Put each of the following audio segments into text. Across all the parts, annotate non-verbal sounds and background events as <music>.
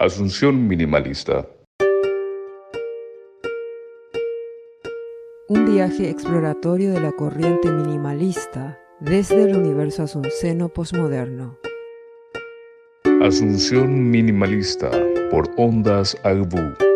Asunción Minimalista. Un viaje exploratorio de la corriente minimalista desde el universo asunceno posmoderno. Asunción Minimalista por Ondas Agbu.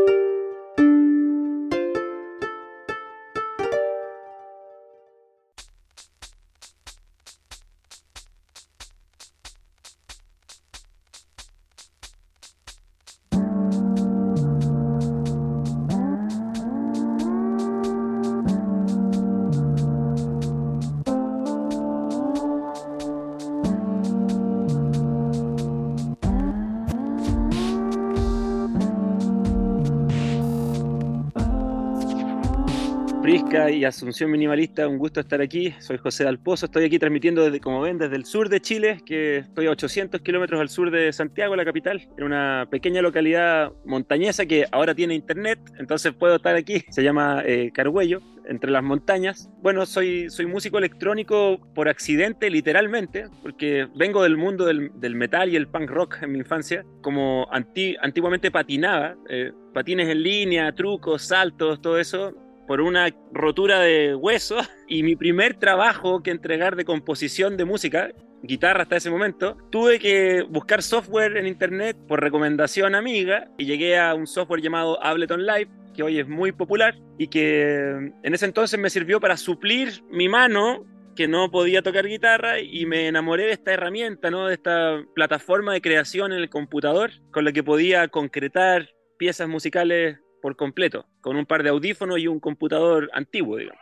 Asunción Minimalista, un gusto estar aquí. Soy José Alpozo, estoy aquí transmitiendo desde, como ven, desde el sur de Chile, que estoy a 800 kilómetros al sur de Santiago, la capital, en una pequeña localidad montañesa que ahora tiene internet, entonces puedo estar aquí. Se llama eh, Carhuello, entre las montañas. Bueno, soy, soy músico electrónico por accidente, literalmente, porque vengo del mundo del, metal y el punk rock en mi infancia. Como antiguamente patinaba, eh, patines en línea, trucos, saltos, todo eso por una rotura de hueso <laughs> y mi primer trabajo que entregar de composición de música, guitarra hasta ese momento, tuve que buscar software en internet por recomendación amiga y llegué a un software llamado Ableton Live que hoy es muy popular y que en ese entonces me sirvió para suplir mi mano que no podía tocar guitarra y me enamoré de esta herramienta, ¿no? de esta plataforma de creación en el computador con la que podía concretar piezas musicales por completo, con un par de audífonos y un computador antiguo, digamos.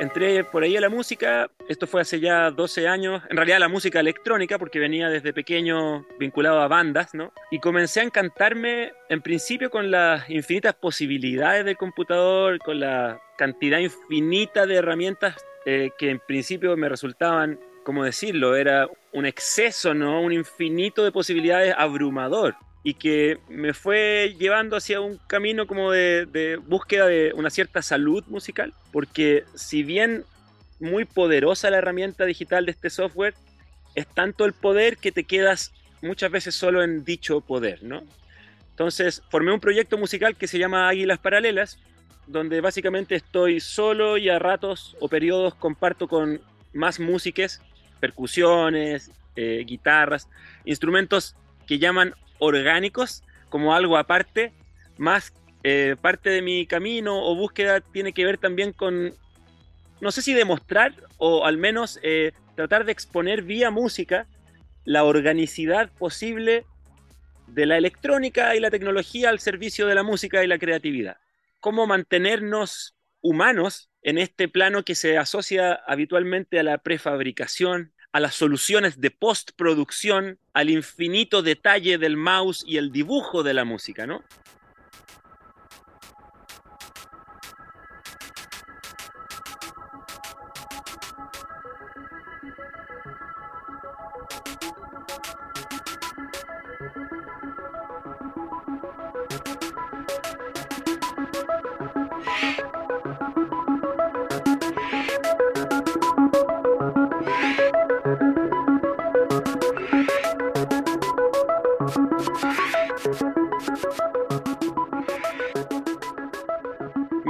Entré por ahí a la música, esto fue hace ya 12 años, en realidad la música electrónica, porque venía desde pequeño vinculado a bandas, ¿no? Y comencé a encantarme en principio con las infinitas posibilidades del computador, con la cantidad infinita de herramientas eh, que en principio me resultaban ¿cómo decirlo? Era un exceso, ¿no? Un infinito de posibilidades abrumador y que me fue llevando hacia un camino como de, búsqueda de una cierta salud musical, porque si bien muy poderosa la herramienta digital de este software, es tanto el poder que te quedas muchas veces solo en dicho poder, ¿no? Entonces formé un proyecto musical que se llama Águilas Paralelas, donde básicamente estoy solo y a ratos o periodos comparto con más músicos percusiones, eh, guitarras, instrumentos que llaman orgánicos como algo aparte, más eh, parte de mi camino o búsqueda tiene que ver también con, no sé si demostrar o al menos eh, tratar de exponer vía música la organicidad posible de la electrónica y la tecnología al servicio de la música y la creatividad. Cómo mantenernos humanos en este plano que se asocia habitualmente a la prefabricación, a las soluciones de postproducción, al infinito detalle del mouse y el dibujo de la música, ¿no?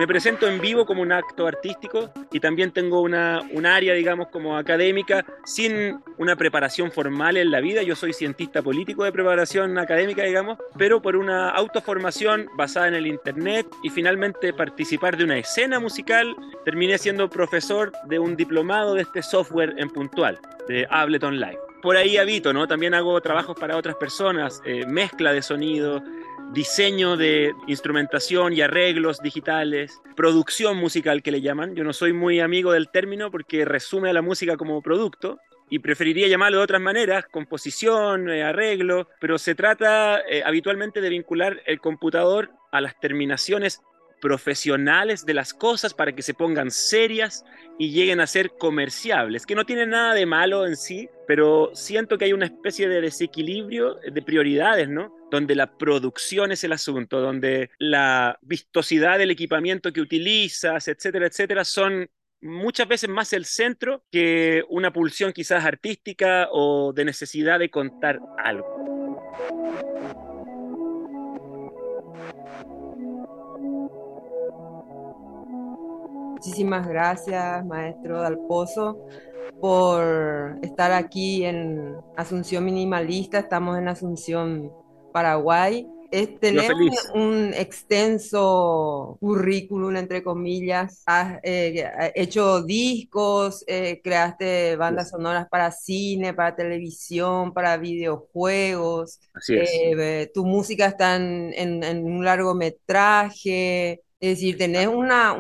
Me presento en vivo como un acto artístico y también tengo una, un área, digamos, como académica, sin una preparación formal en la vida. Yo soy cientista político de preparación académica, digamos, pero por una autoformación basada en el Internet y finalmente participar de una escena musical, terminé siendo profesor de un diplomado de este software en puntual, de Ableton Live por ahí habito, ¿no? También hago trabajos para otras personas, eh, mezcla de sonido, diseño de instrumentación y arreglos digitales, producción musical que le llaman. Yo no soy muy amigo del término porque resume a la música como producto y preferiría llamarlo de otras maneras, composición, eh, arreglo, pero se trata eh, habitualmente de vincular el computador a las terminaciones profesionales de las cosas para que se pongan serias y lleguen a ser comerciables, que no tienen nada de malo en sí, pero siento que hay una especie de desequilibrio de prioridades, ¿no? Donde la producción es el asunto, donde la vistosidad del equipamiento que utilizas, etcétera, etcétera, son muchas veces más el centro que una pulsión quizás artística o de necesidad de contar algo. Muchísimas gracias, maestro Dalpozo, por estar aquí en Asunción Minimalista. Estamos en Asunción, Paraguay. tenemos un, extenso currículum, entre comillas. Has eh, hecho discos, eh, creaste bandas sonoras para cine, para televisión, para videojuegos. Así es. Eh, tu música está en, en un largometraje. Es decir, tenés una,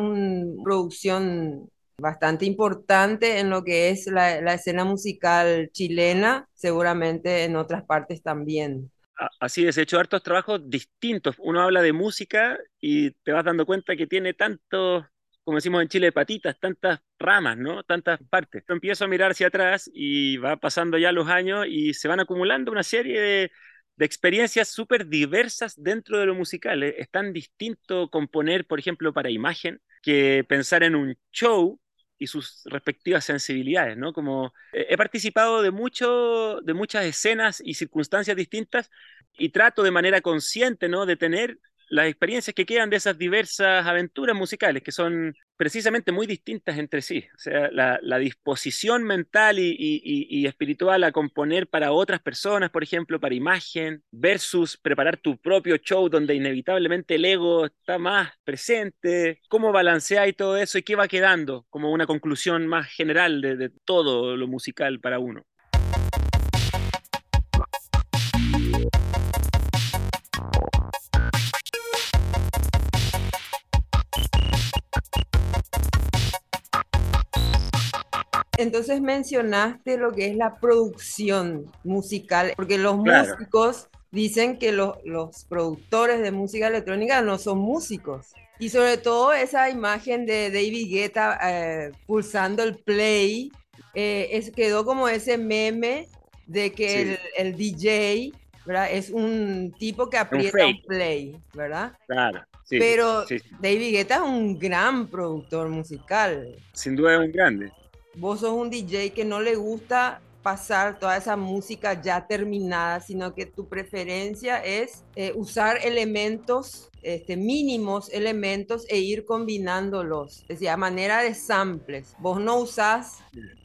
producción bastante importante en lo que es la, escena musical chilena, seguramente en otras partes también. Así es, he hecho hartos trabajos distintos. Uno habla de música y te vas dando cuenta que tiene tantos, como decimos en Chile, patitas, tantas ramas, ¿no? Tantas partes. Empiezo a mirar hacia atrás y va pasando ya los años y se van acumulando una serie de, de experiencias súper diversas dentro de lo musical. Es tan distinto componer, por ejemplo, para imagen, que pensar en un show y sus respectivas sensibilidades, ¿no? Como he participado de, mucho, de muchas escenas y circunstancias distintas y trato de manera consciente, ¿no? De tener las experiencias que quedan de esas diversas aventuras musicales, que son precisamente muy distintas entre sí. O sea, la, disposición mental y, espiritual a componer para otras personas, por ejemplo, para imagen, versus preparar tu propio show donde inevitablemente el ego está más presente. ¿Cómo balanceáis todo eso y qué va quedando como una conclusión más general de todo lo musical para uno? Entonces mencionaste lo que es la producción musical, porque los músicos dicen que los, productores de música electrónica no son músicos. Y sobre todo esa imagen de David Guetta eh, pulsando el play, eh, es, quedó como ese meme de que el, DJ ¿verdad? es un tipo que aprieta un, play, ¿verdad? Claro. Pero David Guetta es un gran productor musical. Sin duda es un grande vos sos un DJ que no le gusta pasar toda esa música ya terminada, sino que tu preferencia es eh, usar elementos, este, mínimos elementos e ir combinándolos, es decir, a manera de samples. Vos no usás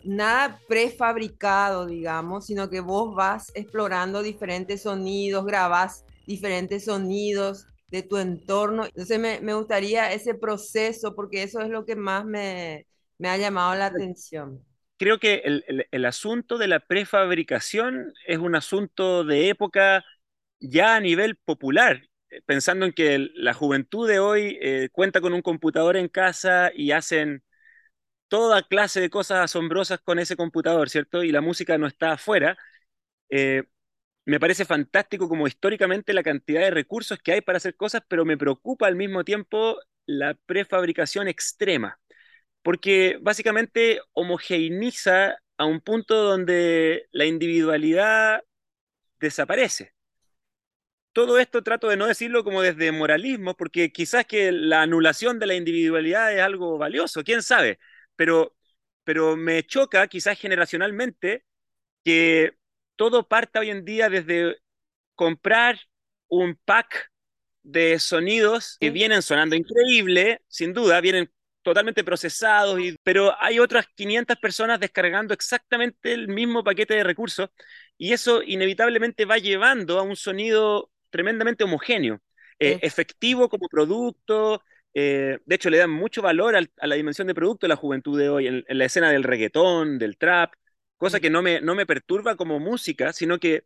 nada prefabricado, digamos, sino que vos vas explorando diferentes sonidos, grabás diferentes sonidos de tu entorno. Entonces me, me gustaría ese proceso, porque eso es lo que más me, me ha llamado la atención. Creo que el, asunto de la prefabricación es un asunto de época ya a nivel popular, pensando en que la juventud de hoy eh, cuenta con un computador en casa y hacen toda clase de cosas asombrosas con ese computador, ¿cierto? Y la música no está afuera. Eh, me parece fantástico como históricamente la cantidad de recursos que hay para hacer cosas, pero me preocupa al mismo tiempo la prefabricación extrema porque básicamente homogeneiza a un punto donde la individualidad desaparece. Todo esto trato de no decirlo como desde moralismo, porque quizás que la anulación de la individualidad es algo valioso, quién sabe, pero, pero me choca quizás generacionalmente que todo parta hoy en día desde comprar un pack de sonidos que vienen sonando increíble, sin duda, vienen totalmente procesados, y, pero hay otras 500 personas descargando exactamente el mismo paquete de recursos y eso inevitablemente va llevando a un sonido tremendamente homogéneo, eh, efectivo como producto. Eh, de hecho, le dan mucho valor a la dimensión de producto de la juventud de hoy, en, la escena del reggaetón, del trap, cosa que no me, no me perturba como música, sino que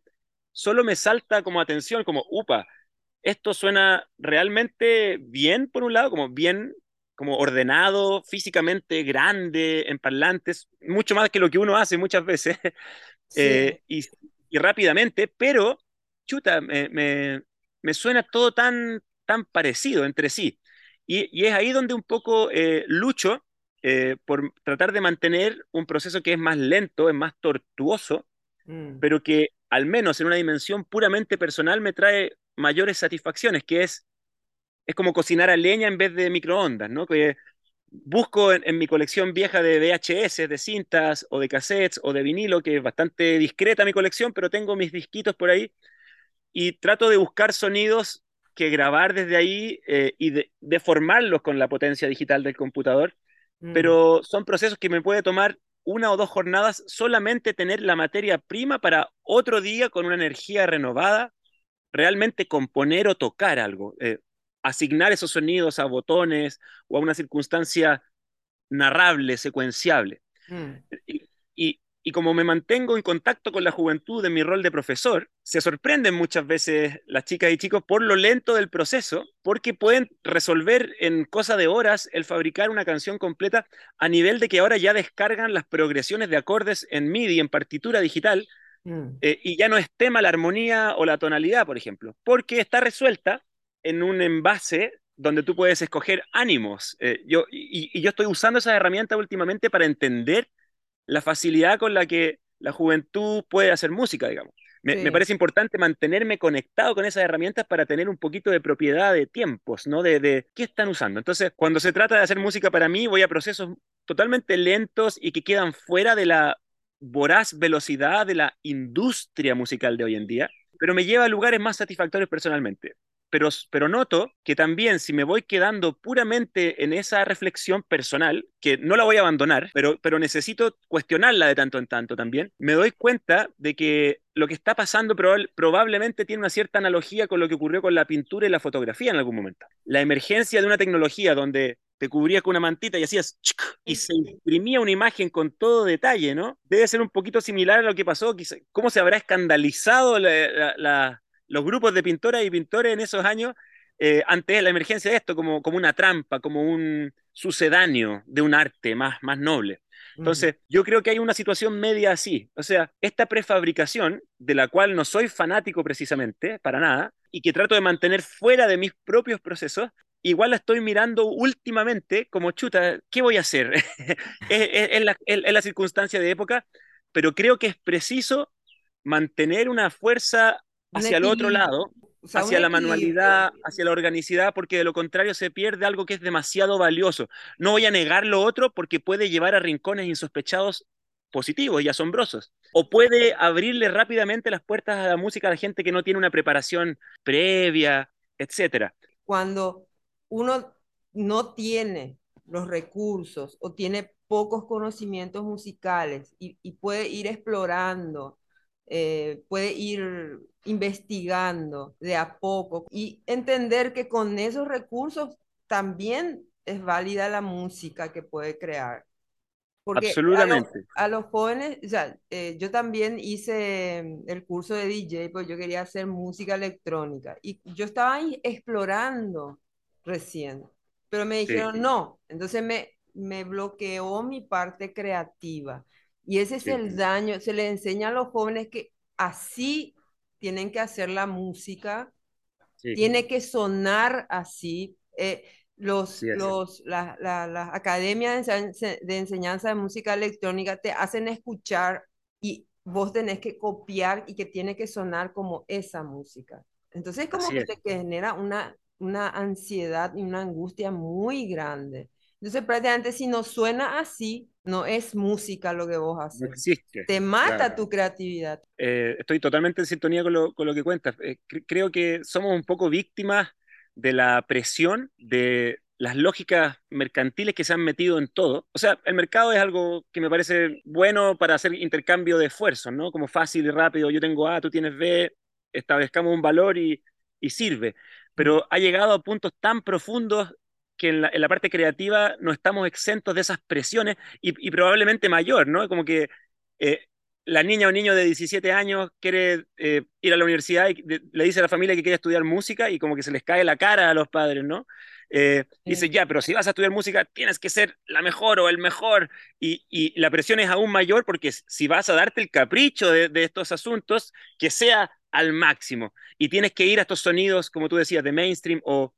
solo me salta como atención, como, upa, esto suena realmente bien, por un lado, como bien como ordenado, físicamente grande, en parlantes, mucho más que lo que uno hace muchas veces, <laughs> eh, y, rápidamente, pero, chuta, me, suena todo tan, tan parecido entre sí. Y, es ahí donde un poco eh, lucho eh, por tratar de mantener un proceso que es más lento, es más tortuoso, mm. pero que al menos en una dimensión puramente personal me trae mayores satisfacciones, que es es como cocinar a leña en vez de microondas, ¿no? Que busco en, mi colección vieja de VHS, de cintas o de cassettes o de vinilo, que es bastante discreta mi colección, pero tengo mis disquitos por ahí y trato de buscar sonidos que grabar desde ahí eh, y de, deformarlos con la potencia digital del computador, mm. pero son procesos que me puede tomar una o dos jornadas solamente tener la materia prima para otro día con una energía renovada, realmente componer o tocar algo. Eh, asignar esos sonidos a botones o a una circunstancia narrable, secuenciable. Mm. Y, como me mantengo en contacto con la juventud en mi rol de profesor, se sorprenden muchas veces las chicas y chicos por lo lento del proceso, porque pueden resolver en cosa de horas el fabricar una canción completa a nivel de que ahora ya descargan las progresiones de acordes en MIDI, en partitura digital, mm. eh, y ya no es tema la armonía o la tonalidad, por ejemplo, porque está resuelta en un envase donde tú puedes escoger ánimos. Eh, yo, y, yo estoy usando esa herramienta últimamente para entender la facilidad con la que la juventud puede hacer música, digamos. Me, parece importante mantenerme conectado con esas herramientas para tener un poquito de propiedad de tiempos, ¿no? De, de, qué están usando. Entonces, cuando se trata de hacer música para mí, voy a procesos totalmente lentos y que quedan fuera de la voraz velocidad de la industria musical de hoy en día, pero me lleva a lugares más satisfactorios personalmente pero, noto que también si me voy quedando puramente en esa reflexión personal, que no la voy a abandonar, pero, pero necesito cuestionarla de tanto en tanto también, me doy cuenta de que lo que está pasando probablemente tiene una cierta analogía con lo que ocurrió con la pintura y la fotografía en algún momento. La emergencia de una tecnología donde te cubrías con una mantita y hacías y se imprimía una imagen con todo detalle, ¿no? Debe ser un poquito similar a lo que pasó, cómo se habrá escandalizado la los grupos de pintoras y pintores en esos años eh, ante la emergencia de esto, como, como una trampa, como un sucedáneo de un arte más, más noble. Entonces, yo creo que hay una situación media así. O sea, esta prefabricación, de la cual no soy fanático precisamente, para nada, y que trato de mantener fuera de mis propios procesos, igual la estoy mirando últimamente como chuta, ¿qué voy a hacer? <laughs> es, la, es la circunstancia de época, pero creo que es preciso mantener una fuerza hacia el otro lado, hacia la manualidad, hacia la organicidad, porque de lo contrario se pierde algo que es demasiado valioso. No voy a negar lo otro porque puede llevar a rincones insospechados positivos y asombrosos. O puede abrirle rápidamente las puertas a la música a la gente que no tiene una preparación previa, etc. Cuando uno no tiene los recursos o tiene pocos conocimientos musicales y, y puede ir explorando eh, puede ir investigando de a poco y entender que con esos recursos también es válida la música que puede crear. Porque Absolutamente. A, los jóvenes, o sea, eh, yo también hice el curso de DJ, pues yo quería hacer música electrónica y yo estaba ahí explorando recién, pero me dijeron no, entonces me, me bloqueó mi parte creativa. Y ese es el daño. Se le enseña a los jóvenes que así tienen que hacer la música, tiene que sonar así. Eh, los, los, las academias de, enseñanza de música electrónica te hacen escuchar y vos tenés que copiar y que tiene que sonar como esa música. Entonces como que te genera una, una ansiedad y una angustia muy grande. Entonces prácticamente si no suena así, no es música lo que vos haces. No existe. Te mata tu creatividad. Eh, estoy totalmente en sintonía con lo, con lo que cuentas. Eh, creo que somos un poco víctimas de la presión de las lógicas mercantiles que se han metido en todo. O sea, el mercado es algo que me parece bueno para hacer intercambio de esfuerzos, ¿no? Como fácil y rápido. Yo tengo A, tú tienes B, establezcamos un valor y, y sirve. Pero ha llegado a puntos tan profundos que en la, parte creativa no estamos exentos de esas presiones y, probablemente mayor, ¿no? Como que eh, la niña o niño de 17 años quiere eh, ir a la universidad y le dice a la familia que quiere estudiar música y como que se les cae la cara a los padres, ¿no? Eh, dice, ya, pero si vas a estudiar música tienes que ser la mejor o el mejor y, y la presión es aún mayor porque si vas a darte el capricho de, de estos asuntos, que sea al máximo y tienes que ir a estos sonidos, como tú decías, de mainstream o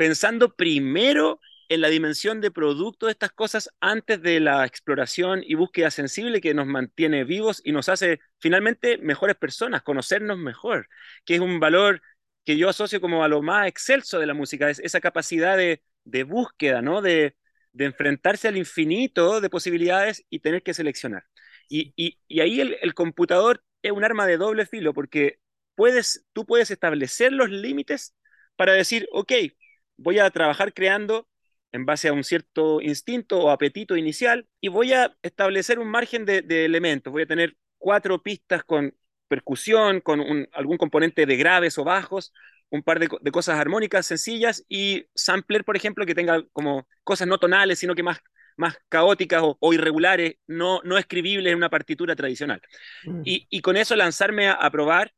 pensando primero en la dimensión de producto de estas cosas antes de la exploración y búsqueda sensible que nos mantiene vivos y nos hace finalmente mejores personas, conocernos mejor, que es un valor que yo asocio como a lo más excelso de la música, es esa capacidad de, búsqueda, ¿no? De, de enfrentarse al infinito de posibilidades y tener que seleccionar. Y, y, ahí el, el, computador es un arma de doble filo porque puedes, tú puedes establecer los límites para decir, ok, voy a trabajar creando en base a un cierto instinto o apetito inicial y voy a establecer un margen de, de elementos. Voy a tener cuatro pistas con percusión, con un, algún componente de graves o bajos, un par de, de, cosas armónicas sencillas y sampler, por ejemplo, que tenga como cosas no tonales, sino que más, más caóticas o, o irregulares, no, no escribibles en una partitura tradicional. Mm. Y, y, con eso lanzarme a, a probar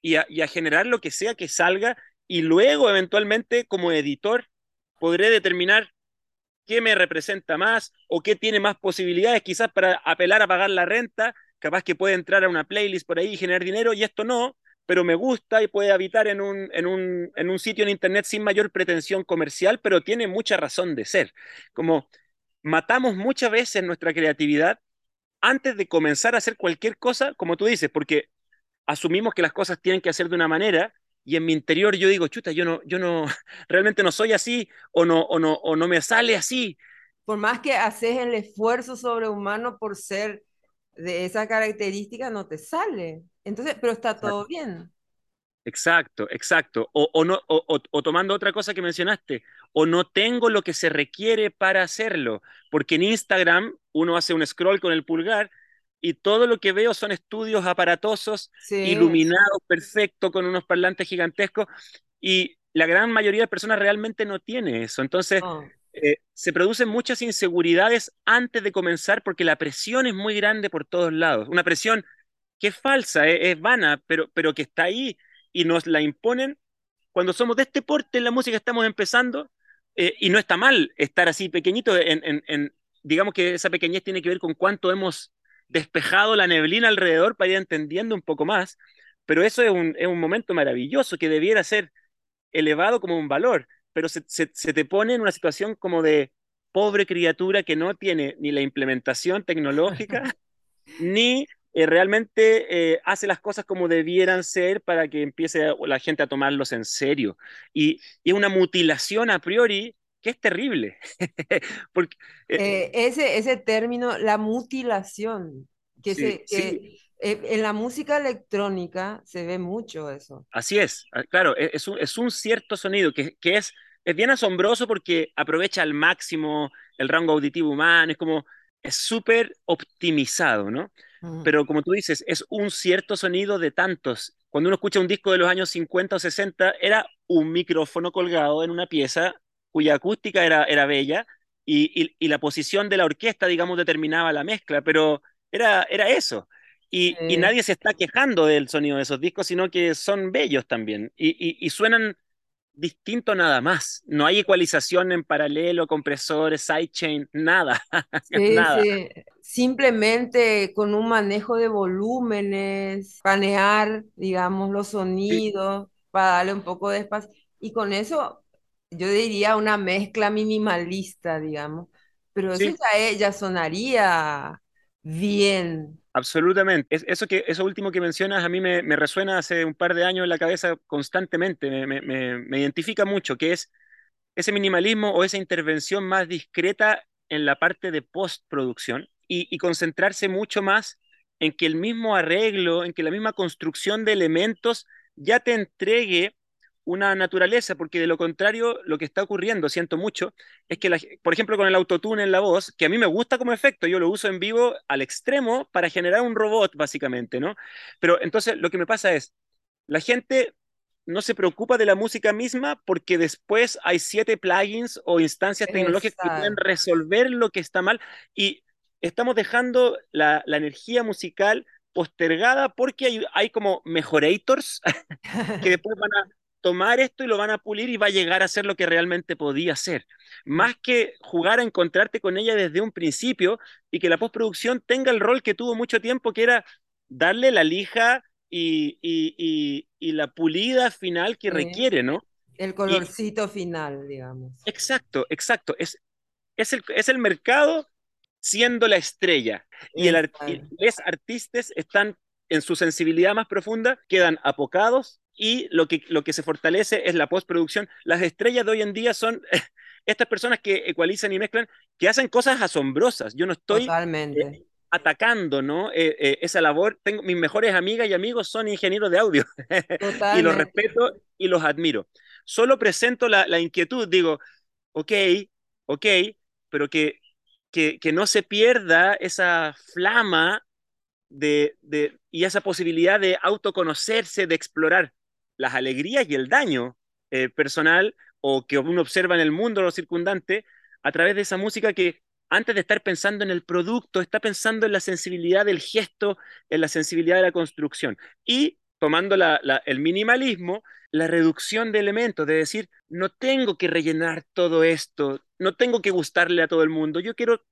y a, y a, generar lo que sea que salga y luego eventualmente como editor podré determinar qué me representa más o qué tiene más posibilidades quizás para apelar a pagar la renta, capaz que puede entrar a una playlist por ahí y generar dinero y esto no, pero me gusta y puede habitar en un, en un, en un sitio en Internet sin mayor pretensión comercial, pero tiene mucha razón de ser. Como matamos muchas veces nuestra creatividad antes de comenzar a hacer cualquier cosa, como tú dices, porque asumimos que las cosas tienen que hacer de una manera y en mi interior yo digo, chuta, yo no, yo no, <laughs> realmente no soy así o no, o no, o no me sale así. Por más que haces el esfuerzo sobrehumano por ser de esa característica, no te sale. Entonces, pero está todo exacto. bien. Exacto, exacto. O, o no, o, o, tomando otra cosa que mencionaste, o no tengo lo que se requiere para hacerlo, porque en Instagram uno hace un scroll con el pulgar y todo lo que veo son estudios aparatosos, sí. iluminados, perfecto, con unos parlantes gigantescos, y la gran mayoría de personas realmente no tiene eso. Entonces, oh. eh, se producen muchas inseguridades antes de comenzar porque la presión es muy grande por todos lados. Una presión que es falsa, es, es, vana, pero, pero que está ahí y nos la imponen cuando somos de este porte en la música, estamos empezando, eh, y no está mal estar así pequeñito, en, en, en, digamos que esa pequeñez tiene que ver con cuánto hemos despejado la neblina alrededor para ir entendiendo un poco más, pero eso es un, es un momento maravilloso que debiera ser elevado como un valor, pero se, se, se te pone en una situación como de pobre criatura que no tiene ni la implementación tecnológica, <laughs> ni eh, realmente eh, hace las cosas como debieran ser para que empiece la gente a tomarlos en serio. Y, y es una mutilación a priori que es terrible. <laughs> Porque, eh, ese, ese término, la mutilación, que, sí, se, que sí. en la música electrónica se ve mucho eso. Así es, ah, claro, e, es un, es un cierto sonido que, que es, es bien asombroso porque aprovecha al máximo el rango auditivo humano, es como, es súper optimizado, ¿no? Pero como tú dices, es un cierto sonido de tantos. Cuando uno escucha un disco de los años 50 o 60, era un micrófono colgado en una pieza cuya acústica era, era bella y, y, y la posición de la orquesta, digamos, determinaba la mezcla, pero era, era eso. Y, sí. y, nadie se está quejando del sonido de esos discos, sino que son bellos también y, y suenan distinto nada más. No hay ecualización en paralelo, compresores, sidechain, nada. <laughs> Sí, nada. Sí. Simplemente con un manejo de volúmenes, panear, digamos, los sonidos para darle un poco de espacio. Y con eso, yo diría una mezcla minimalista, digamos. Pero eso ya, ya sonaría bien. Absolutamente. Es, eso, que, eso último que mencionas a mí me, me, resuena hace un par de años en la cabeza constantemente, me, me, me, identifica mucho, que es ese minimalismo o esa intervención más discreta en la parte de postproducción y, y concentrarse mucho más en que el mismo arreglo, en que la misma construcción de elementos ya te entregue una naturaleza, porque de lo contrario, lo que está ocurriendo, siento mucho, es que, la, por ejemplo, con el autotune en la voz, que a mí me gusta como efecto, yo lo uso en vivo al extremo para generar un robot, básicamente, ¿no? Pero entonces lo que me pasa es, la gente no se preocupa de la música misma porque después hay siete plugins o instancias tecnológicas Exacto. que pueden resolver lo que está mal y estamos dejando la, la energía musical postergada porque hay, hay como mejorators <laughs> que después van a tomar esto y lo van a pulir y va a llegar a ser lo que realmente podía ser. Más que jugar a encontrarte con ella desde un principio y que la postproducción tenga el rol que tuvo mucho tiempo, que era darle la lija y, y, y, y la pulida final que sí. requiere, ¿no? El colorcito final, digamos. Exacto, exacto. Es, es, el, es el mercado siendo la estrella. Y, el, y los artistas están en su sensibilidad más profunda, quedan apocados y lo que, lo que se fortalece es la postproducción. Las estrellas de hoy en día son <laughs> estas personas que ecualizan y mezclan, que hacen cosas asombrosas. Yo no estoy Totalmente. atacando, ¿no? Eh, eh, esa labor. Tengo, mis mejores amigas y amigos son ingenieros de audio <laughs> y los respeto y los admiro. Solo presento la, la inquietud, digo, ok, ok, pero que, que, que no se pierda esa flama de, de, y esa posibilidad de autoconocerse, de explorar las alegrías y el daño eh, personal o que uno observa en el mundo lo circundante a través de esa música que antes de estar pensando en el producto, está pensando en la sensibilidad del gesto, en la sensibilidad de la construcción. Y tomando la, el minimalismo, la reducción de elementos, de decir, no tengo que rellenar todo esto, no tengo que gustarle a todo el mundo, yo quiero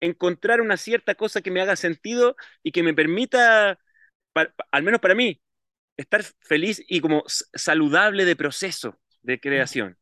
encontrar una cierta cosa que me haga sentido y que me permita, al menos para mí, estar feliz y como saludable de proceso de creación.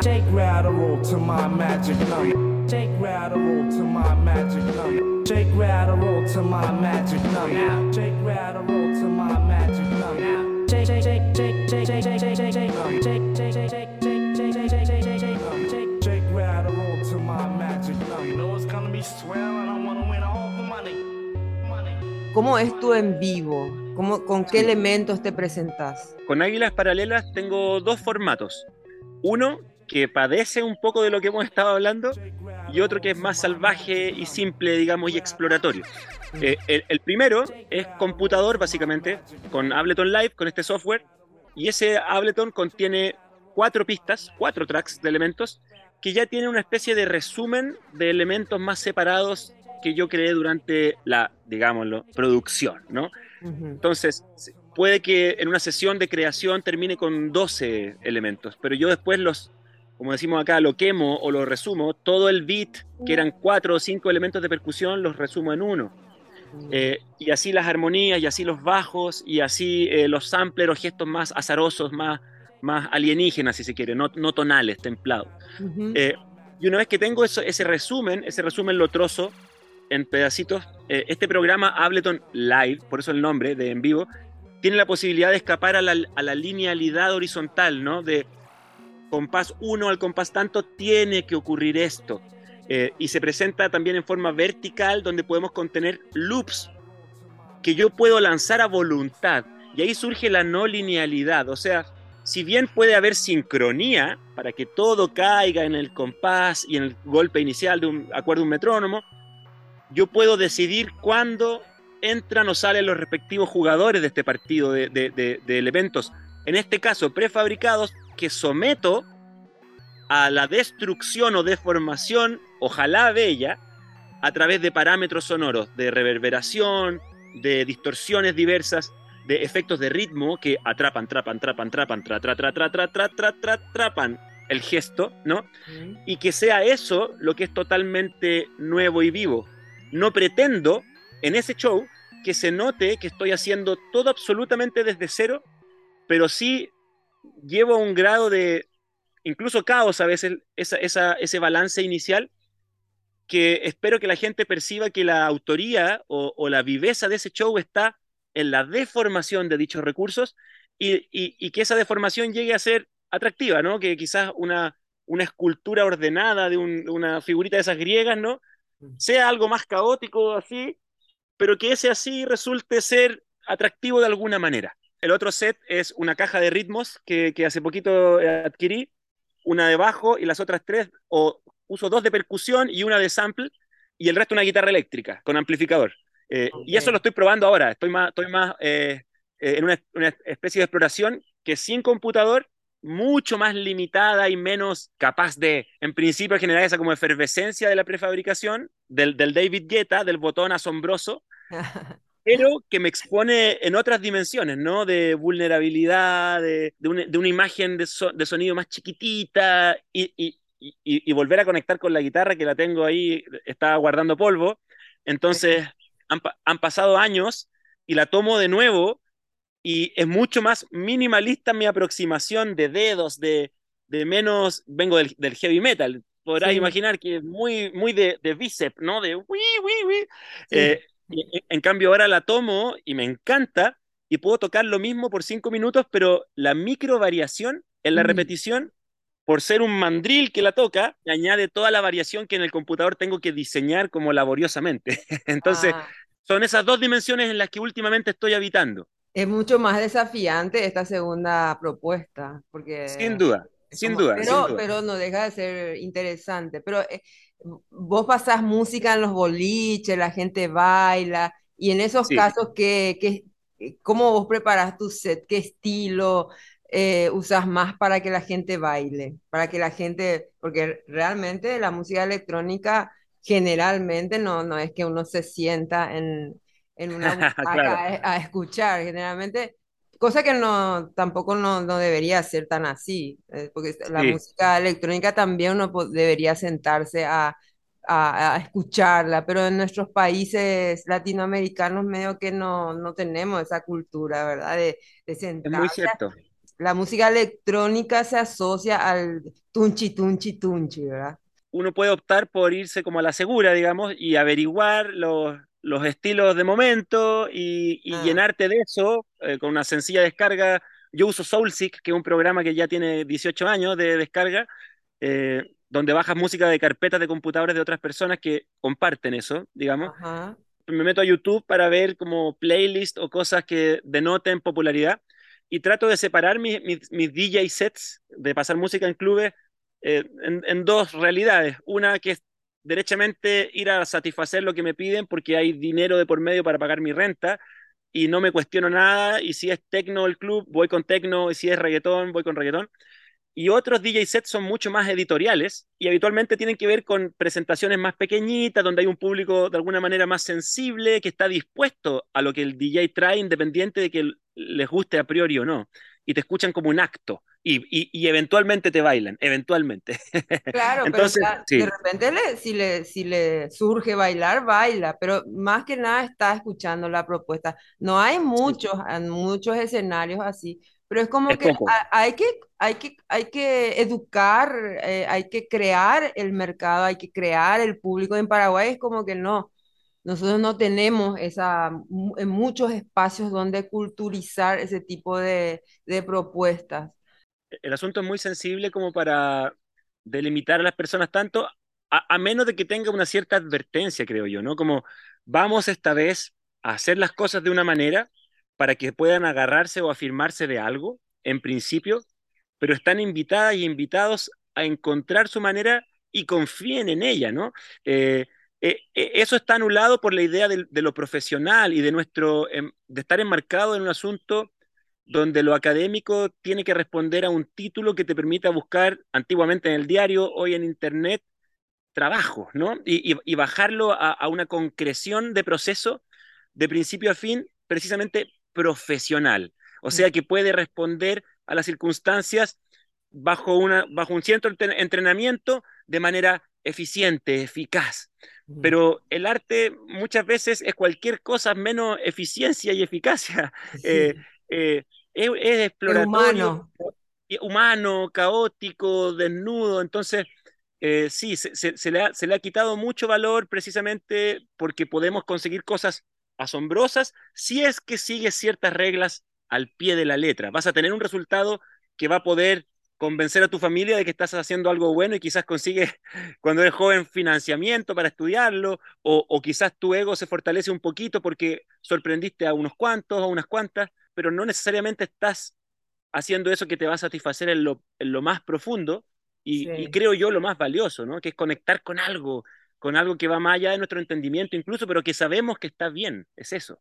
Take Gratterall to my magic number. Take Gratterall to my magic number. Take Gratterall to my magic number. Take Gratterall to my magic number. Take take take take take take take take take take take take take take take ¿Cómo es tu en vivo? ¿Cómo, ¿Con qué elementos te presentas? Con Águilas Paralelas tengo dos formatos. Uno que padece un poco de lo que hemos estado hablando y otro que es más salvaje y simple, digamos, y exploratorio. Eh, el, el, primero es computador, básicamente, con Ableton Live, con este software, y ese Ableton contiene cuatro pistas, cuatro tracks de elementos, que ya tiene una especie de resumen de elementos más separados que yo creé durante la, digámoslo, producción, ¿no? Uh -huh. Entonces, puede que en una sesión de creación termine con 12 elementos, pero yo después los como decimos acá, lo quemo o lo resumo, todo el beat, que eran cuatro o cinco elementos de percusión, los resumo en uno. Eh, y así las armonías, y así los bajos, y así eh, los samplers o gestos más azarosos, más, más alienígenas, si se quiere, no, no tonales, templados. Uh -huh. eh, y una vez que tengo eso, ese resumen, ese resumen lo trozo en pedacitos. Eh, este programa Ableton Live, por eso el nombre de en vivo, tiene la posibilidad de escapar a la, linealidad horizontal, ¿no? De compás 1 al compás tanto, tiene que ocurrir esto. Eh, y se presenta también en forma vertical, donde podemos contener loops que yo puedo lanzar a voluntad. Y ahí surge la no linealidad. O sea, si bien puede haber sincronía para que todo caiga en el compás y en el golpe inicial de un acuerdo un metrónomo, yo puedo decidir cuándo entran o salen los respectivos jugadores de este partido de, de, de, de elementos. En este caso, prefabricados que someto a la destrucción o deformación, ojalá bella, a través de parámetros sonoros, de reverberación, de distorsiones diversas, de efectos de ritmo que atrapan, trapan, trapan, trapan, tra, tra, tra, tra, tra, tra, tra, tra, trapan el gesto, ¿no? Y que sea eso lo que es totalmente nuevo y vivo. No pretendo en ese show que se note que estoy haciendo todo absolutamente desde cero, pero sí llevo un grado de incluso caos a veces, ese balance inicial, que espero que la gente perciba que la autoría o, la viveza de ese show está en la deformación de dichos recursos y, que esa deformación llegue a ser atractiva, ¿no? Que quizás una, escultura ordenada de un, una figurita de esas griegas, ¿no? Sea algo más caótico así, pero que ese así resulte ser atractivo de alguna manera. El otro set es una caja de ritmos que, que hace poquito adquirí, una de bajo y las otras tres, o uso dos de percusión y una de sample, y el resto una guitarra eléctrica con amplificador. Eh, okay. Y eso lo estoy probando ahora, estoy más, estoy más eh, eh, en una, una, especie de exploración que sin computador, mucho más limitada y menos capaz de, en principio, generar esa como efervescencia de la prefabricación, del, del David Guetta, del botón asombroso, <laughs> pero que me expone en otras dimensiones, ¿no? De vulnerabilidad, de, de, una, de una, imagen de, so, de, sonido más chiquitita y, y, y, y, volver a conectar con la guitarra que la tengo ahí, estaba guardando polvo. Entonces, han, han pasado años y la tomo de nuevo y es mucho más minimalista mi aproximación de dedos, de, de menos, vengo del, del heavy metal, podrás sí. imaginar que es muy, muy de, de bíceps, ¿no? De uy, uy, uy. Sí. Eh, en, en cambio ahora la tomo y me encanta y puedo tocar lo mismo por cinco minutos, pero la micro variación en la mm. repetición, por ser un mandril que la toca, añade toda la variación que en el computador tengo que diseñar como laboriosamente. <laughs> Entonces, ah. son esas dos dimensiones en las que últimamente estoy habitando. Es mucho más desafiante esta segunda propuesta, porque... Sin duda, sin, como, duda, pero, sin duda. Pero no deja de ser interesante. Pero eh, vos pasás música en los boliches, la gente baila, y en esos sí. casos, ¿qué, qué, ¿cómo vos preparás tu set? ¿Qué estilo eh, usas más para que la gente baile? Para que la gente, porque realmente la música electrónica generalmente no, no es que uno se sienta en, en <laughs> una butaca claro. a, a, escuchar, generalmente, cosa que no, tampoco no, no debería ser tan así, eh, porque la sí. música electrónica también uno debería sentarse a, a, a, escucharla, pero en nuestros países latinoamericanos medio que no, no tenemos esa cultura, ¿verdad? De, de sentarse. Es muy cierto. La música electrónica se asocia al tunchi, tunchi, tunchi, ¿verdad? Uno puede optar por irse como a la segura, digamos, y averiguar los, los estilos de momento y, y ah. llenarte de eso eh, con una sencilla descarga. Yo uso SoulSeek, que es un programa que ya tiene 18 años de descarga, eh, donde bajas música de carpetas de computadores de otras personas que comparten eso, digamos. Ajá. Me meto a YouTube para ver como playlist o cosas que denoten popularidad y trato de separar mis, mis, mis DJ sets, de pasar música en clubes, eh, en, en, dos realidades. Una que es derechamente ir a satisfacer lo que me piden porque hay dinero de por medio para pagar mi renta y no me cuestiono nada y si es tecno el club, voy con tecno y si es reggaetón, voy con reggaetón. Y otros DJ sets son mucho más editoriales y habitualmente tienen que ver con presentaciones más pequeñitas, donde hay un público de alguna manera más sensible, que está dispuesto a lo que el DJ trae, independiente de que les guste a priori o no. Y te escuchan como un acto y, y, y eventualmente te bailan, eventualmente. Claro, <laughs> Entonces, pero sí. de repente le, si, le, si le surge bailar, baila, pero más que nada está escuchando la propuesta. No hay muchos, sí. muchos escenarios así, pero es como es que hay que, hay que hay que educar, eh, hay que crear el mercado, hay que crear el público. En Paraguay es como que no, nosotros no tenemos esa, en muchos espacios donde culturizar ese tipo de, de propuestas el asunto es muy sensible como para delimitar a las personas tanto, a, menos de que tenga una cierta advertencia, creo yo, ¿no? Como vamos esta vez a hacer las cosas de una manera para que puedan agarrarse o afirmarse de algo, en principio, pero están invitadas y invitados a encontrar su manera y confíen en ella, ¿no? Eh, eh, eso está anulado por la idea de, de, lo profesional y de nuestro, em, de estar enmarcado en un asunto donde lo académico tiene que responder a un título que te permita buscar antiguamente en el diario, hoy en Internet, trabajo, ¿no? Y, y, y bajarlo a, a, una concreción de proceso de principio a fin, precisamente profesional. O sea, que puede responder a las circunstancias bajo, una, bajo un cierto entrenamiento de manera eficiente, eficaz. Pero el arte muchas veces es cualquier cosa menos eficiencia y eficacia. Eh, eh, es, es exploratorio, humano. humano. caótico, desnudo. Entonces, eh, sí, se, se, se, le ha, se, le ha, quitado mucho valor precisamente porque podemos conseguir cosas asombrosas si es que sigues ciertas reglas al pie de la letra. Vas a tener un resultado que va a poder convencer a tu familia de que estás haciendo algo bueno y quizás consigues <laughs> cuando eres joven financiamiento para estudiarlo o, o quizás tu ego se fortalece un poquito porque sorprendiste a unos cuantos o unas cuantas pero no necesariamente estás haciendo eso que te va a satisfacer en lo, en lo más profundo y, sí. y, creo yo lo más valioso, ¿no? Que es conectar con algo, con algo que va más allá de nuestro entendimiento incluso, pero que sabemos que está bien, es eso.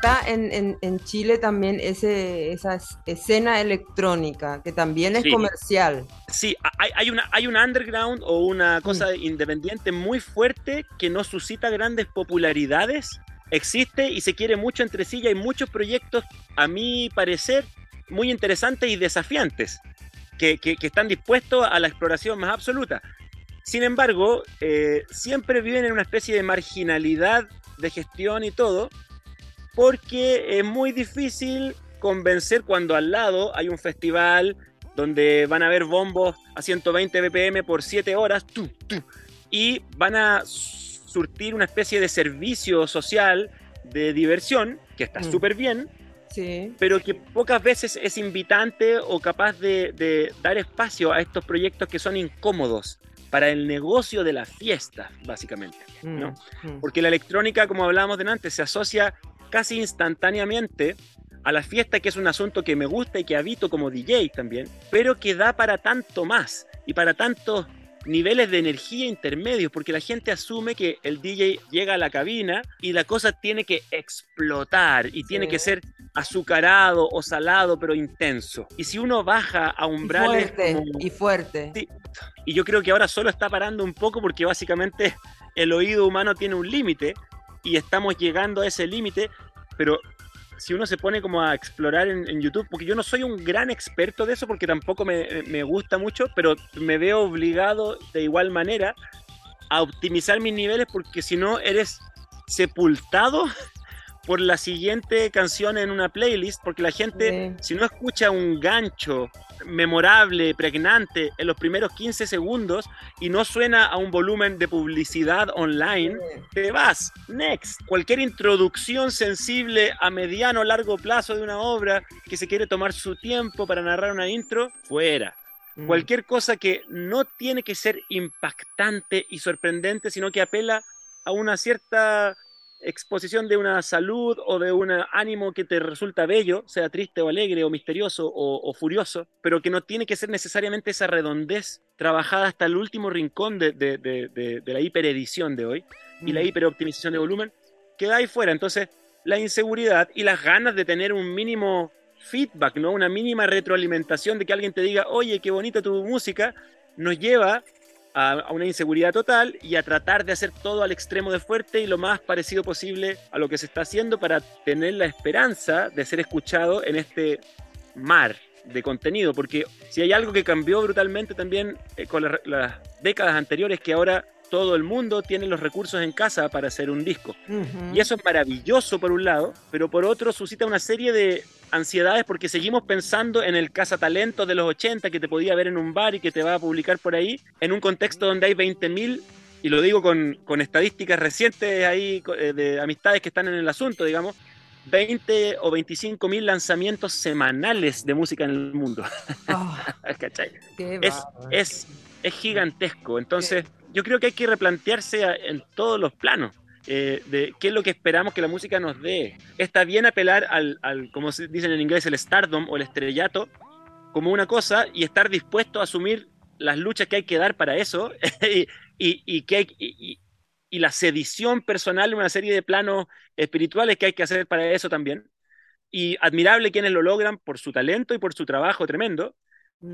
Está en, en- en Chile también ese, esa es- escena electrónica, que también es Sí. comercial. Sí, hay, hay, una, hay un underground o una cosa independiente muy fuerte que no suscita grandes popularidades. Existe y se quiere mucho entre sí y hay muchos proyectos, a mi parecer, muy interesantes y desafiantes, que, que- que están dispuestos a la exploración más absoluta. Sin embargo, eh, siempre viven en una especie de marginalidad de gestión y todo, porque es muy difícil convencer cuando al lado hay un festival donde van a haber bombos a 120 BPM por 7 horas tu, tu, y van a surtir una especie de servicio social de diversión, que está Mm. súper bien, Sí. pero que pocas veces es invitante o capaz de, de dar espacio a estos proyectos que son incómodos para el negocio de la fiesta, básicamente. Mm, ¿no? mm. Porque la electrónica, como hablábamos delante, se asocia casi instantáneamente a la fiesta, que es un asunto que me gusta y que habito como DJ también, pero que da para tanto más y para tantos niveles de energía intermedios, porque la gente asume que el DJ llega a la cabina y la cosa tiene que explotar y tiene que ser azucarado o salado, pero intenso. Y si uno baja a Y umbrales fuerte, como- y fuerte. Sí. y yo creo que ahora solo está parando un poco porque básicamente el oído humano tiene un límite y estamos llegando a ese límite, pero si uno se pone como a explorar en, YouTube, porque yo no soy un gran experto de eso porque tampoco me gusta mucho, pero me veo obligado de igual manera a optimizar mis niveles porque si no eres sepultado por la siguiente canción en una playlist, porque la gente, Sí. si no escucha un gancho memorable, pregnante en los primeros 15 segundos y no suena a un volumen de publicidad online, te vas, next. Cualquier introducción sensible a mediano o largo plazo de una obra que se quiere tomar su tiempo para narrar una intro, fuera. Mm. Cualquier cosa que no tiene que ser impactante y sorprendente, sino que apela a una cierta exposición de una salud o de un ánimo que te resulta bello, sea triste o alegre o misterioso o, o furioso, pero que no tiene que ser necesariamente esa redondez trabajada hasta el último rincón de, de- de- de- de la hiperedición de hoy y la Mm. hiperoptimización de volumen, queda ahí fuera. Entonces, la inseguridad y las ganas de tener un mínimo feedback, ¿no? Una mínima retroalimentación de que alguien te diga, oye, qué bonita tu música, nos lleva a, una inseguridad total y a tratar de hacer todo al extremo de fuerte y lo más parecido posible a lo que se está haciendo para tener la esperanza de ser escuchado en este mar de contenido, porque si hay algo que cambió brutalmente también eh, con la- las décadas anteriores, que ahora todo el mundo tiene los recursos en casa para hacer un disco. Y eso es maravilloso por un lado, pero por otro suscita una serie de ansiedades porque seguimos pensando en el cazatalento de los 80 que te podía ver en un bar y que te va a publicar por ahí, en un contexto donde hay 20.000, y lo digo con, con estadísticas recientes ahí eh, de amistades que están en el asunto, digamos, 20 o 25 mil lanzamientos semanales de música en el mundo. <laughs> ¿Cachai? qué es, es, es gigantesco. Entonces, yo creo que hay que replantearse en todos los planos. eh, de qué es lo que esperamos que la música nos dé. Está bien apelar al, al, como dicen en inglés, el stardom o el estrellato como una cosa y estar dispuesto a asumir las luchas que hay que dar para eso <laughs> y, y- y que hay, y, y- la sedición personal en una serie de planos espirituales que hay que hacer para eso también. Y admirable quienes lo logran por su talento y por su trabajo tremendo.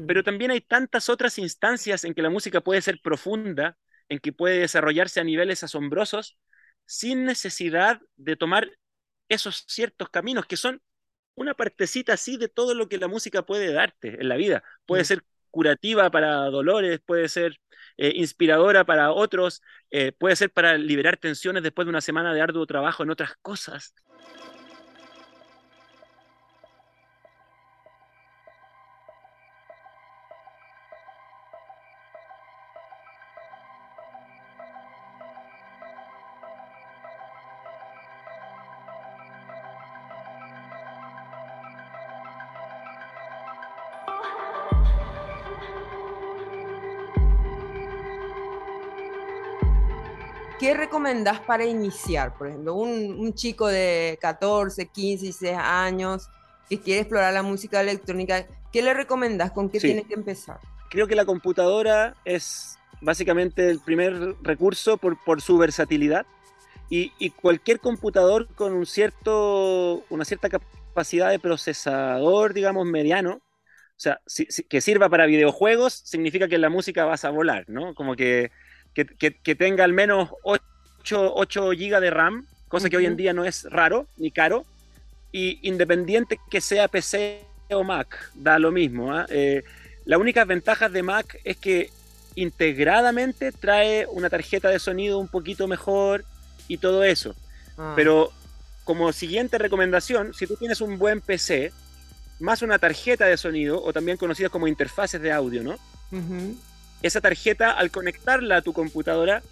Pero también hay tantas otras instancias en que la música puede ser profunda, en que puede desarrollarse a niveles asombrosos, sin necesidad de tomar esos ciertos caminos que son una partecita así de todo lo que la música puede darte en la vida. Puede Mm. ser curativa para dolores, puede ser eh, inspiradora para otros, eh, puede ser para liberar tensiones después de una semana de arduo trabajo en otras cosas. ¿Qué recomendás para iniciar? Por ejemplo, un, un chico de 14, 15, 16 años que quiere explorar la música electrónica, ¿qué le recomendás? ¿Con qué Sí. tiene que empezar? Creo que la computadora es básicamente el primer recurso por, por su versatilidad y, y cualquier computador con un cierto, una cierta capacidad de procesador, digamos, mediano, o sea, si- si- que sirva para videojuegos, significa que en la música vas a volar, ¿no? Como que, que, que- que tenga al menos 8, 8 GB de RAM, cosa que hoy en día no es raro ni caro, y independiente que sea PC o Mac, da lo mismo. ¿ah? Eh, la única ventaja de Mac es que integradamente trae una tarjeta de sonido un poquito mejor y todo eso. Ah, Pero como siguiente recomendación, si tú tienes un buen PC, más una tarjeta de sonido, o también conocidas como interfaces de audio, ¿no? ujú. Esa tarjeta, al conectarla a tu computadora,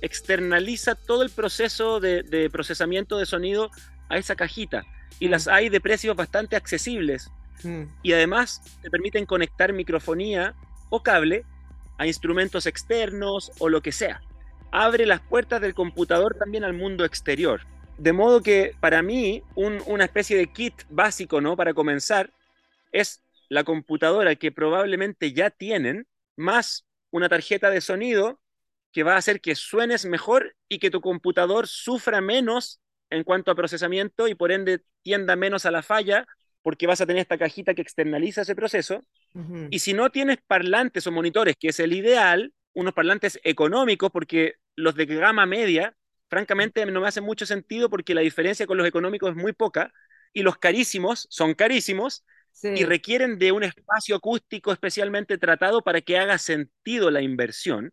externaliza todo el proceso de, de procesamiento de sonido a esa cajita. Y Mm. las hay de precios bastante accesibles. Mm, y además te permiten conectar microfonía o cable a instrumentos externos o lo que sea. Abre las puertas del computador también al mundo exterior. De modo que para mí un- una especie de kit básico ¿no? para comenzar es la computadora que probablemente ya tienen más una tarjeta de sonido que va a hacer que suenes mejor y que tu computador sufra menos en cuanto a procesamiento y por ende tienda menos a la falla porque vas a tener esta cajita que externaliza ese proceso. Y si no tienes parlantes o monitores, que es el ideal, unos parlantes económicos, porque los de gama media, francamente, no me hacen mucho sentido porque la diferencia con los económicos es muy poca, y los carísimos son carísimos Sí. y requieren de un espacio acústico especialmente tratado para que haga sentido la inversión.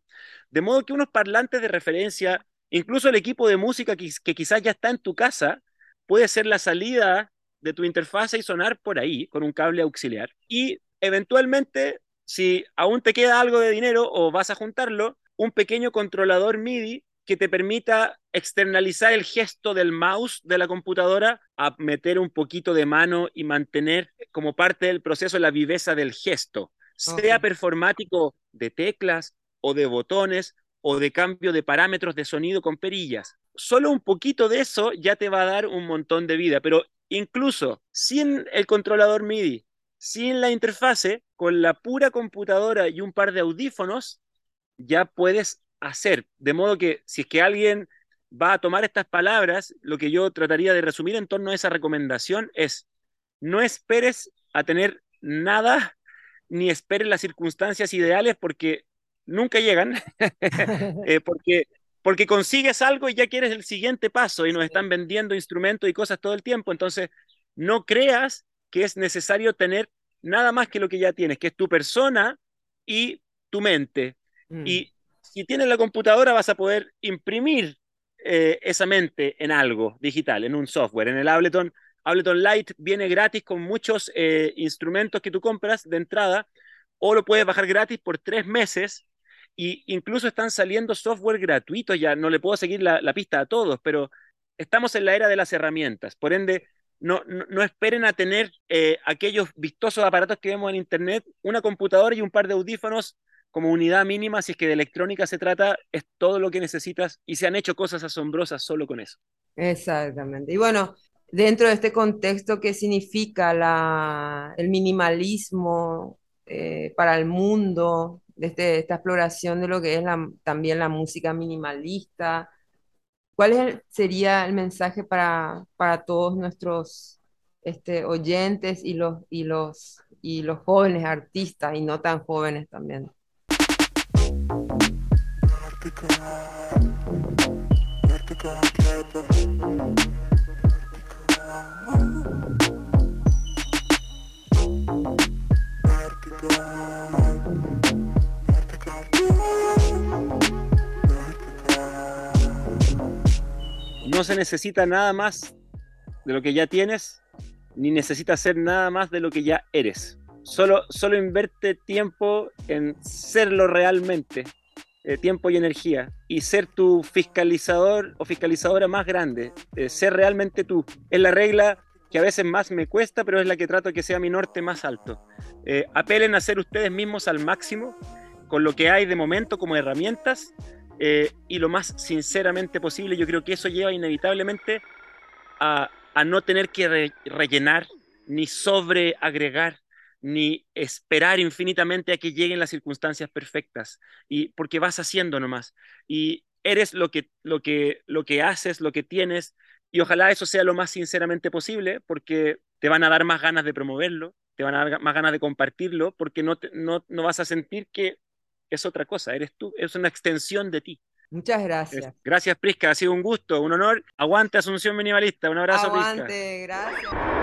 De modo que unos parlantes de referencia, incluso el equipo de música que, que quizás ya está en tu casa, puede ser la salida de tu interfaz y sonar por ahí con un cable auxiliar. Y eventualmente, si aún te queda algo de dinero o vas a juntarlo, un pequeño controlador MIDI que te permita externalizar el gesto del mouse de la computadora a meter un poquito de mano y mantener como parte del proceso la viveza del gesto, sea performático de teclas o de botones o de cambio de parámetros de sonido con perillas. Solo un poquito de eso ya te va a dar un montón de vida, pero incluso sin el controlador MIDI, sin la interfase, con la pura computadora y un par de audífonos, ya puedes hacer. De modo que si es que alguien va a tomar estas palabras, lo que yo trataría de resumir en torno a esa recomendación es, no esperes a tener nada, ni esperes las circunstancias ideales porque nunca llegan, <laughs> eh, porque, porque consigues algo y ya quieres el siguiente paso y nos están vendiendo instrumentos y cosas todo el tiempo, entonces no creas que es necesario tener nada más que lo que ya tienes, que es tu persona y tu mente. Mm. Y si tienes la computadora vas a poder imprimir eh, esa mente en algo digital, en un software. En el Ableton, Ableton Lite viene gratis con muchos eh, instrumentos que tú compras de entrada o lo puedes bajar gratis por tres meses y incluso están saliendo software gratuitos ya. No le puedo seguir la, pista a todos, pero estamos en la era de las herramientas. Por ende, no, no, no esperen a tener eh, aquellos vistosos aparatos que vemos en Internet, una computadora y un par de audífonos como unidad mínima, si es que de electrónica se trata, es todo lo que necesitas y se han hecho cosas asombrosas solo con eso. Exactamente. Y bueno, dentro de este contexto, ¿qué significa el minimalismo eh, para el mundo? De este- esta exploración de lo que es también la música minimalista. ¿Cuál sería el mensaje para, para todos nuestros este, oyentes y los, y los, y los jóvenes artistas y no tan jóvenes también? No se necesita nada más de lo que ya tienes, ni necesitas ser nada más de lo que ya eres. Solo, solo invierte tiempo en serlo realmente, eh, tiempo y energía, y ser tu fiscalizador o fiscalizadora más grande, eh, ser realmente tú. Es la regla que a veces más me cuesta, pero es la que trato que sea mi norte más alto. Eh, apelen a ser ustedes mismos al máximo, con lo que hay de momento como herramientas, y lo más sinceramente posible. Yo creo que eso lleva inevitablemente a, no tener que rellenar ni sobreagregar ni esperar infinitamente a que lleguen las circunstancias perfectas y porque vas haciendo nomás y eres lo que lo que lo que haces lo que tienes y ojalá eso sea lo más sinceramente posible porque te van a dar más ganas de promoverlo te van a dar más ganas de compartirlo porque no, no, no vas a sentir que es otra cosa, eres tú, es una extensión de ti. Muchas gracias. Gracias, Prisca. Ha sido un gusto, un honor. Aguante Asunción Minimalista. Un abrazo, Aguante, gracias.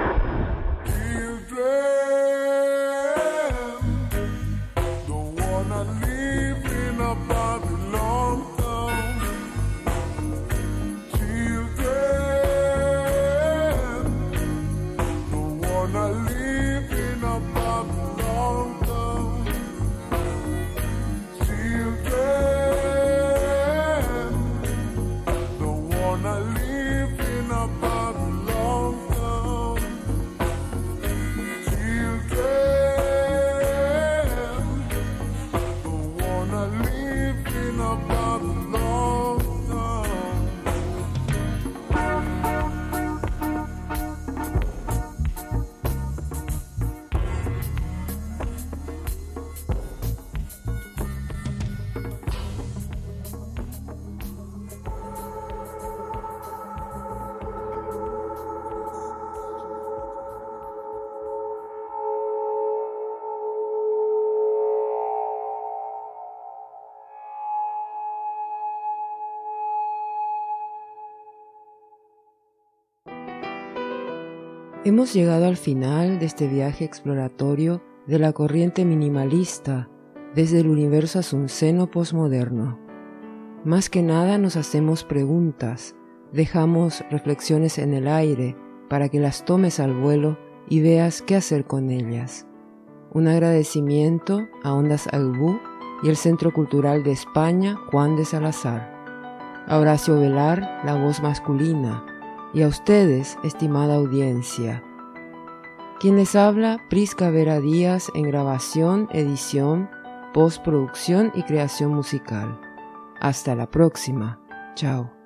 Hemos llegado al final de este viaje exploratorio de la corriente minimalista desde el universo asunceno posmoderno. Más que nada nos hacemos preguntas, dejamos reflexiones en el aire para que las tomes al vuelo y veas qué hacer con ellas. Un agradecimiento a Ondas Agbú y el Centro Cultural de España Juan de Salazar. A Horacio Velar, la voz masculina, y a ustedes, estimada audiencia. Quien les habla, Prisca Vera Díaz en grabación, edición, postproducción y creación musical. Hasta la próxima. Chao.